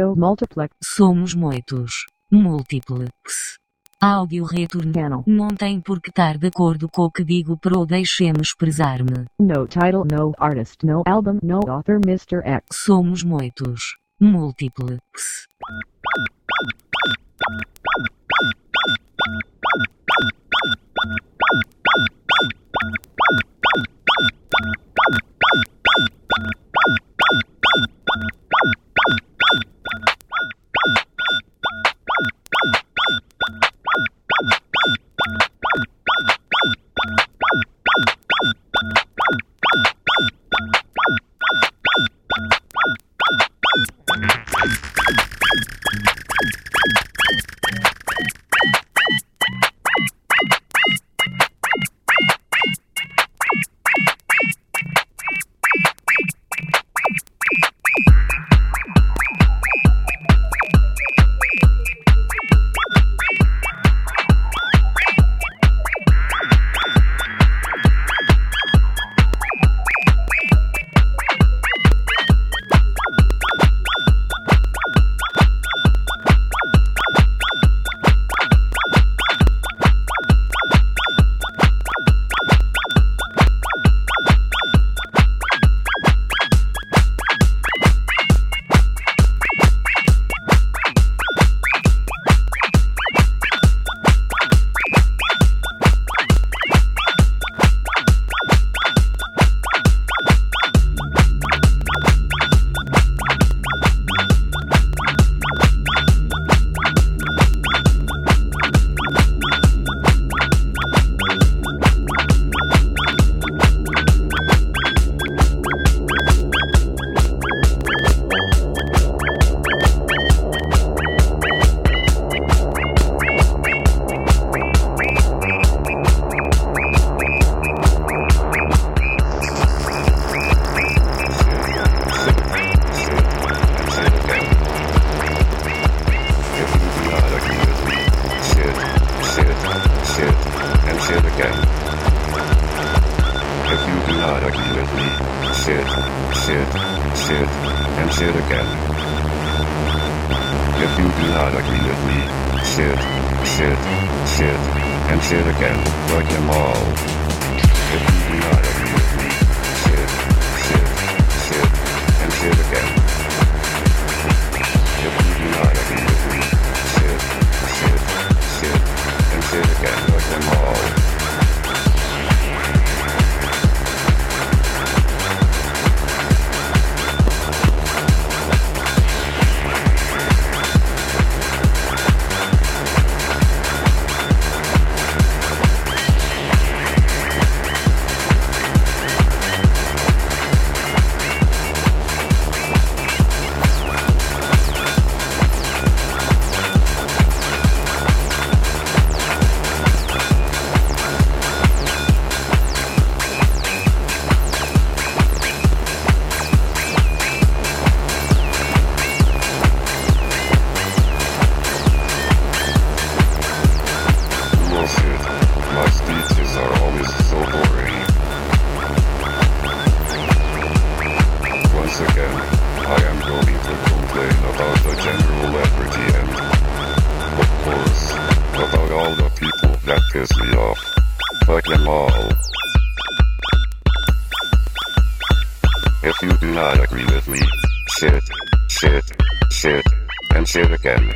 Texto multiplex. Somos muitos. Múltiplex. Áudio retorno. Channel. Não tem por que estar de acordo com o que digo pro deixe-me expressar-me. No title, no artist, no album, no author, Mr. X. Somos muitos. Múltiplex. piss me off. Fuck them all. If you do not agree with me, shit, shit, shit, and shit again.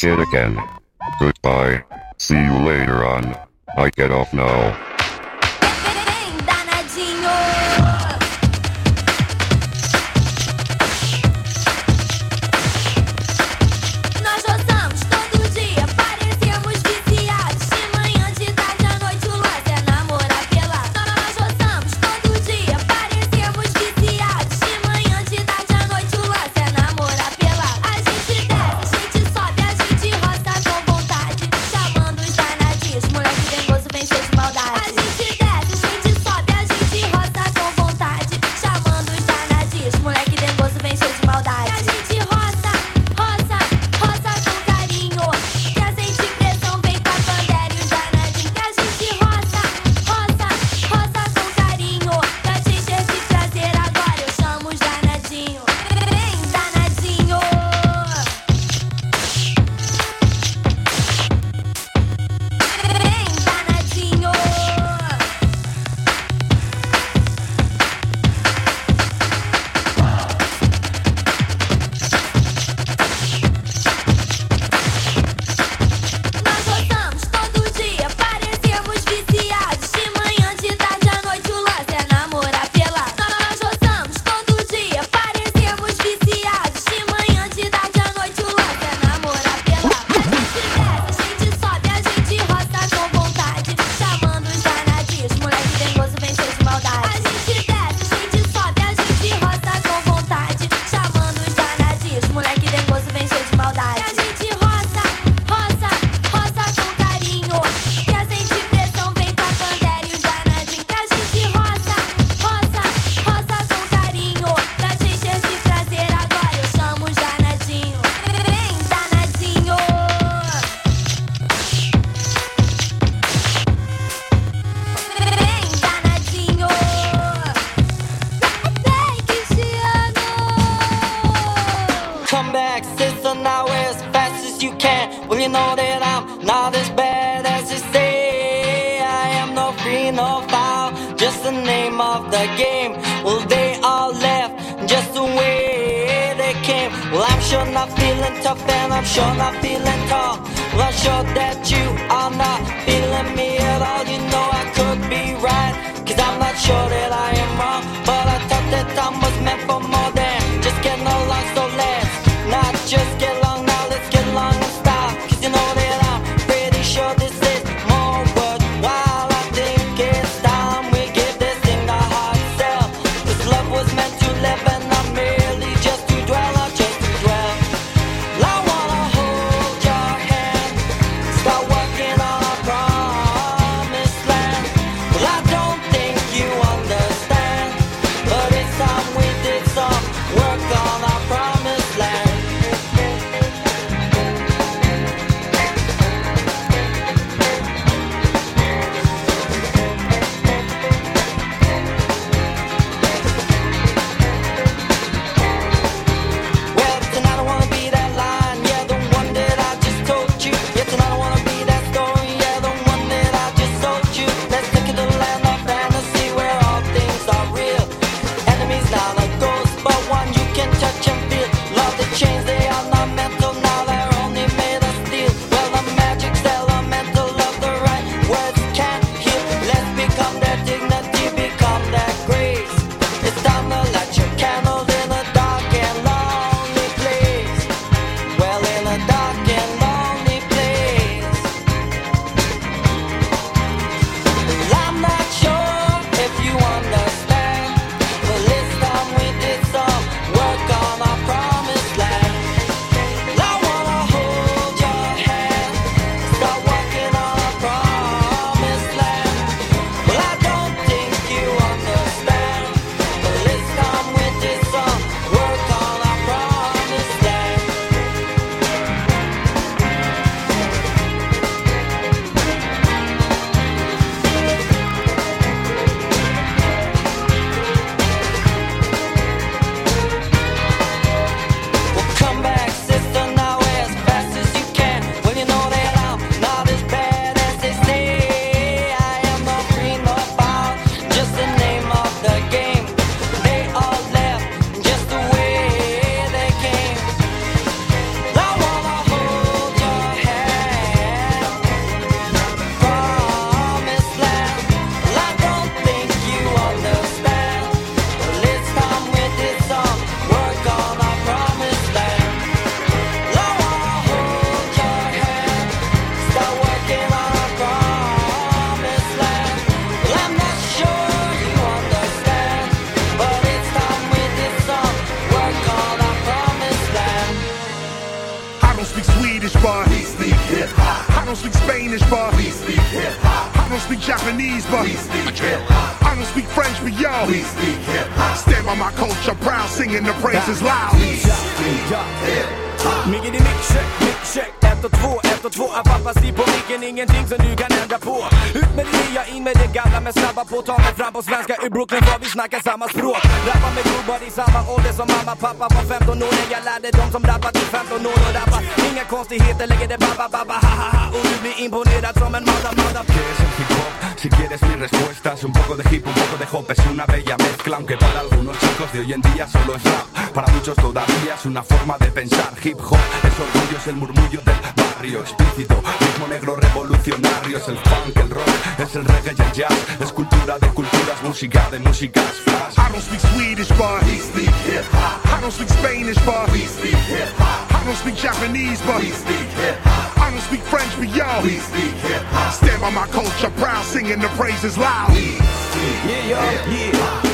shit again. Goodbye. See you later on. I get off now. the game. Well, they all left just the way they came. Well, I'm sure not feeling tough and I'm sure not feeling tall. Well, I'm sure that you are not feeling me at all. You know I could be right, cause I'm not sure that I am wrong. But I thought that time was meant for more. English, but we speak hip hop. I don't speak Japanese, but we speak hip hop. I don't speak French, but y'all we speak hip hop. Stand by my culture, proud, singing the praises loud. We speak hip hop. Make it a mix, check, mix, check. Ett och två, ett och två. Apapasi på micken, ingenting som du kan ändra på. Ut med det nya, in med det gamla. Men snabba på Ta mig fram på svenska, i Brooklyn för vi snackar samma språk. Rappar med gubbar i samma ålder som mamma pappa var 15 år. När jag lärde dem som rappat i 15 år och rappa. Inga konstigheter, lägger det babba babba ha ha ha. Och du blir imponerad som en mother mother. Es? Si quieres mi respuesta es un poco de hip, un poco de hop, es una bella mezcla, aunque para algo de hoy en día solo es rap. Para muchos todavía es una forma de pensar. Hip hop es orgullo, es el murmullo del barrio explícito, ritmo negro revolucionario, es el funk, el rock, es el reggae y el jazz, es cultura de culturas, música de músicas, flash. I don't speak Swedish, but we speak hip hop. I don't speak Spanish, but we speak hip hop. I don't speak Japanese, but we speak hip hop. I don't speak French, but yo, we speak hip hop. Stand by my culture, proud, singing the praises loud. Yeah, yo, yeah 目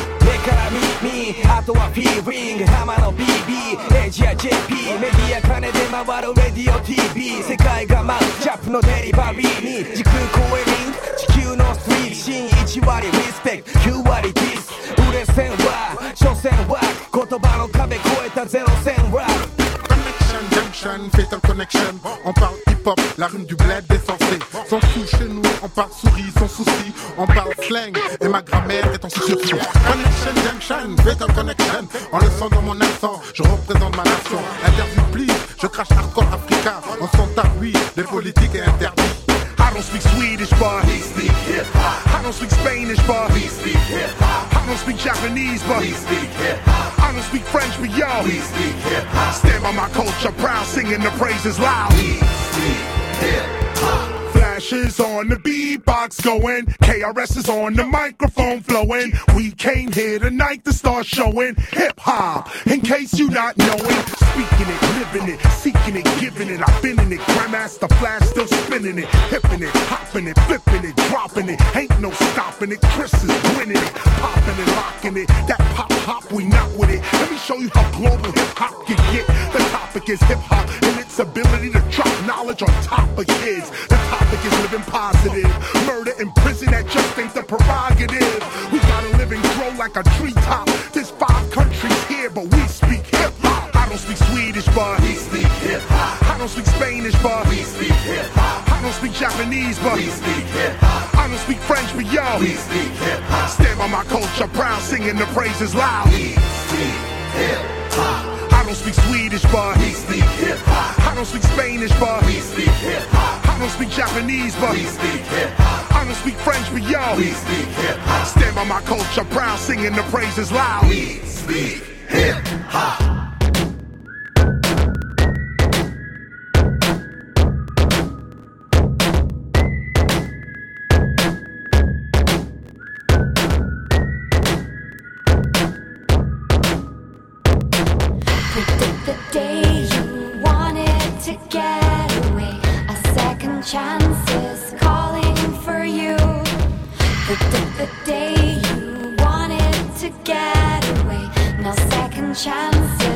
から耳あとはフィーリング浜の BB エイジや JP メディア金で回るレディオ TV 世界が舞うジャップのデリバリーに時空超えリンク地球のストリート新1割リスペクト9割ディス売れ線は所詮は言葉の壁越えたゼロ戦は Connection, junction, fatal connection. On parle hip-hop, la rime du bled défoncé. Sans sous chez nous, on parle souris, sans souci. On parle slang et ma grammaire est en sursis. Connection, junction, fatal connection. En le sent dans mon accent, je représente ma nation. Interview please, je crache hardcore africain. On s'en tape, oui, les politiques est interdit. I don't speak Swedish, but we speak hip hop. I don't speak Spanish, but we speak hip hop. I don't speak Japanese, but we speak hip hop. I don't speak French, but yo, we speak hip hop. Stand by my culture, proud, singing the praises loud. We speak hip hop. Flashes on the beatbox going, KRS is on the microphone flowing. We came here tonight to start showing hip hop. In case you not knowing, speaking it, living it, seeking it, giving it. I've been in it, Grandmaster Flash still spinning it, hipping it, hopping it, flipping it, dropping it. Ain't no stopping it. Chris is winning it, popping and locking it. That pop hop, we not with it. Let me show you how global hip hop can get. The topic is hip hop and its ability to drop knowledge on top of kids. The topic is living positive. Murder in prison, that just ain't the prerogative. We gotta live and grow like a treetop. There's five countries here, but we speak hip hop. I don't speak Swedish, but we speak hip hop. I don't speak Spanish, but we speak hip hop. I don't speak Japanese, but we speak hip hop. I don't speak French, but yo, we speak hip hop. Stand by my culture, proud, singing the praises loud. We speak hip hop. I don't speak Swedish, but we speak hip hop. I don't speak Spanish, but we speak hip hop. I don't speak Japanese, but we speak hip hop. I don't speak French, but yo, we speak hip hop. Stand by my culture, proud, singing the praises loud. We speak hip hop. To get away. A second chance is calling for you. Predict the day you wanted to get away. Now second chance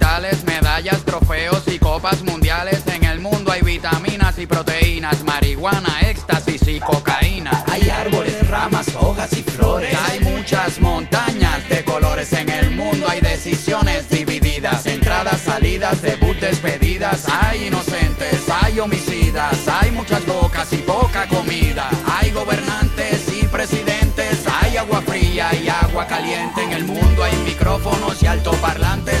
copas mundiales. En el mundo hay vitaminas y proteínas, marihuana, éxtasis y cocaína. Hay árboles, ramas, hojas y flores. Hay muchas montañas de colores en el mundo. Hay decisiones divididas, entradas, salidas, debut, despedidas. Hay inocentes, hay homicidas, hay muchas bocas y poca comida. Hay gobernantes y presidentes, hay agua fría y agua caliente. En el mundo hay micrófonos y altoparlantes.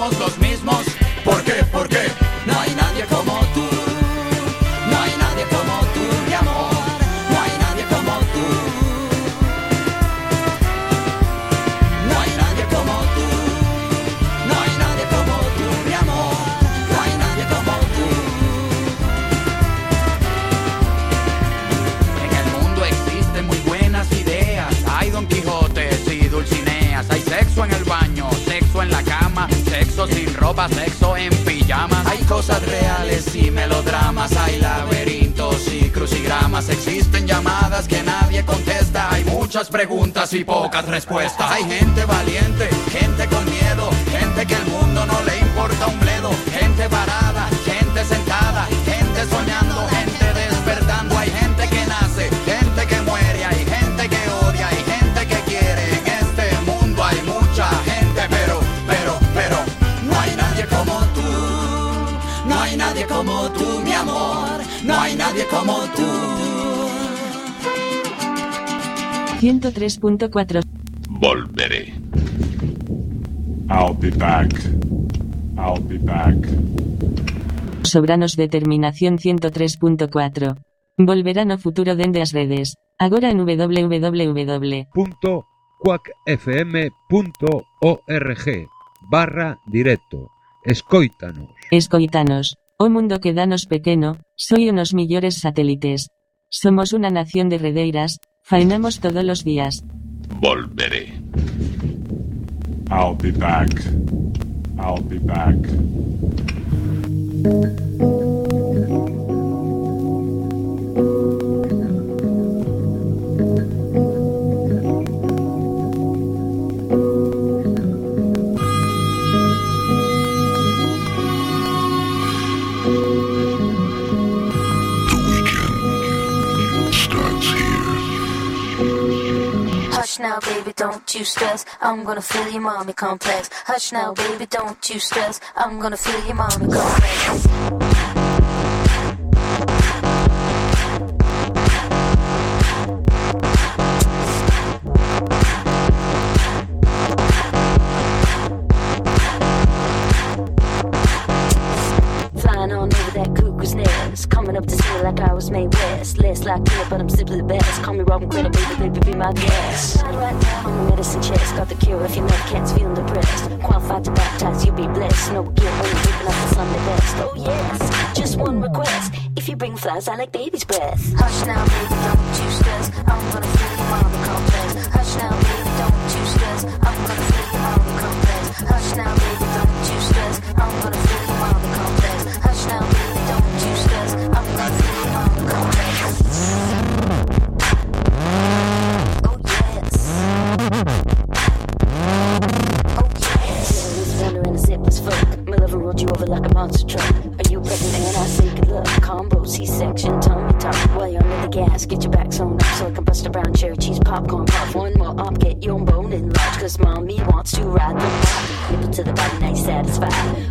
somos los mismos. Preguntas y pocas respuestas. Hay gente valiente, 103.4 Volveré. I'll be back. I'll be back. Sobranos Determinación 103.4. Volverá no futuro dende as redes. Agora en www. quackfm.org barra directo. Escoítanos. Escoitanos. O mundo que danos pequeno, soy unos millores satélites. Somos una nación de redeiras, faenamos todos los días. Volveré. I'll be back. I'll be back. You stress. I'm gonna fill your mommy complex. Hush now, baby, don't you stress. I'm gonna fill your mommy complex. Flying on over that cuckoo's nest. Coming up to see like I was made west. Less like it, but I'm simply the best. Call me Robin Critter, baby, baby, be my guest. The medicine chest. Got the cure if your mother cat's feeling depressed. Qualified to baptize, you'll be blessed. No guilt when you're living up the Sunday best. Oh yes, just one request. If you bring flowers, I like baby's breath. Hush now, baby, fat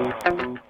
Thank you.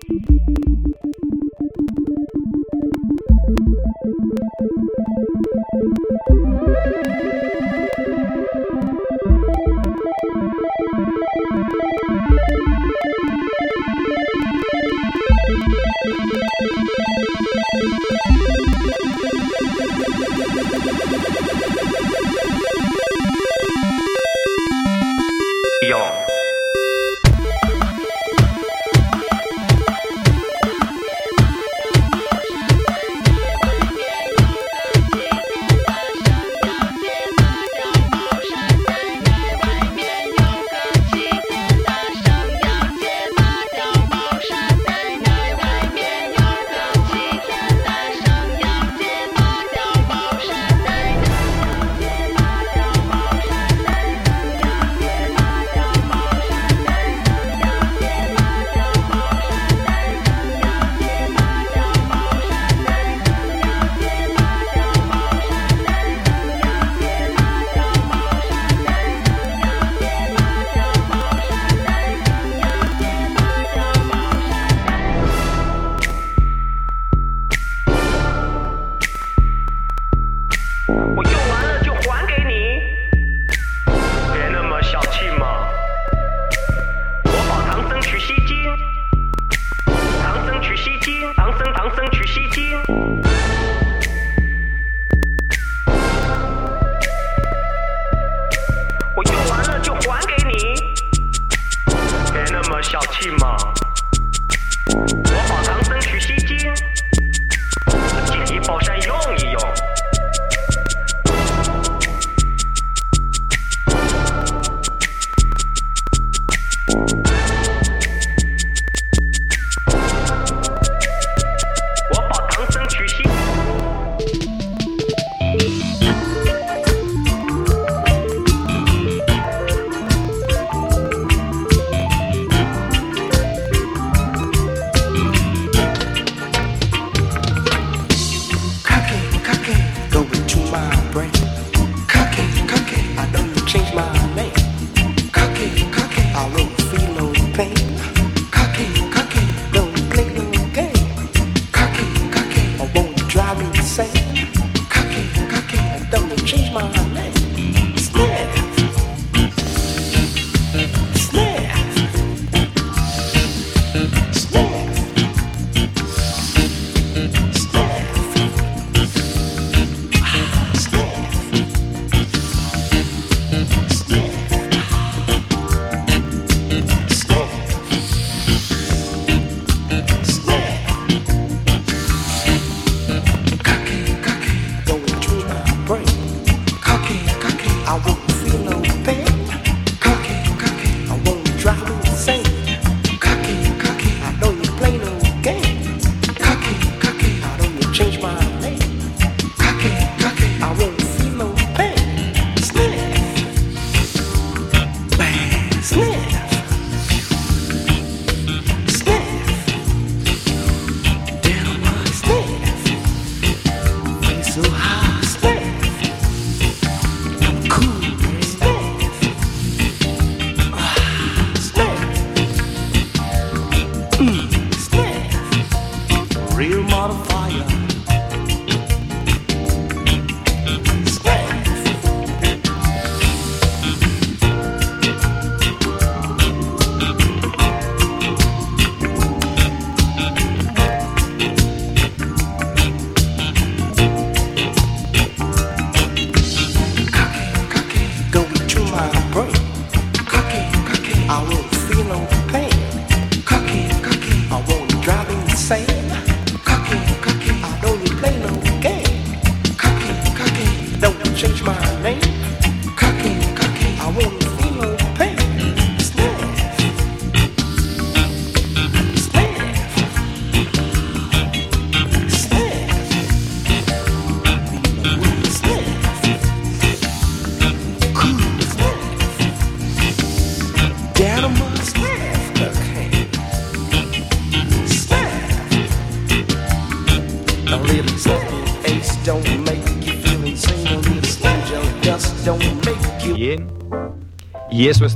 小气吗？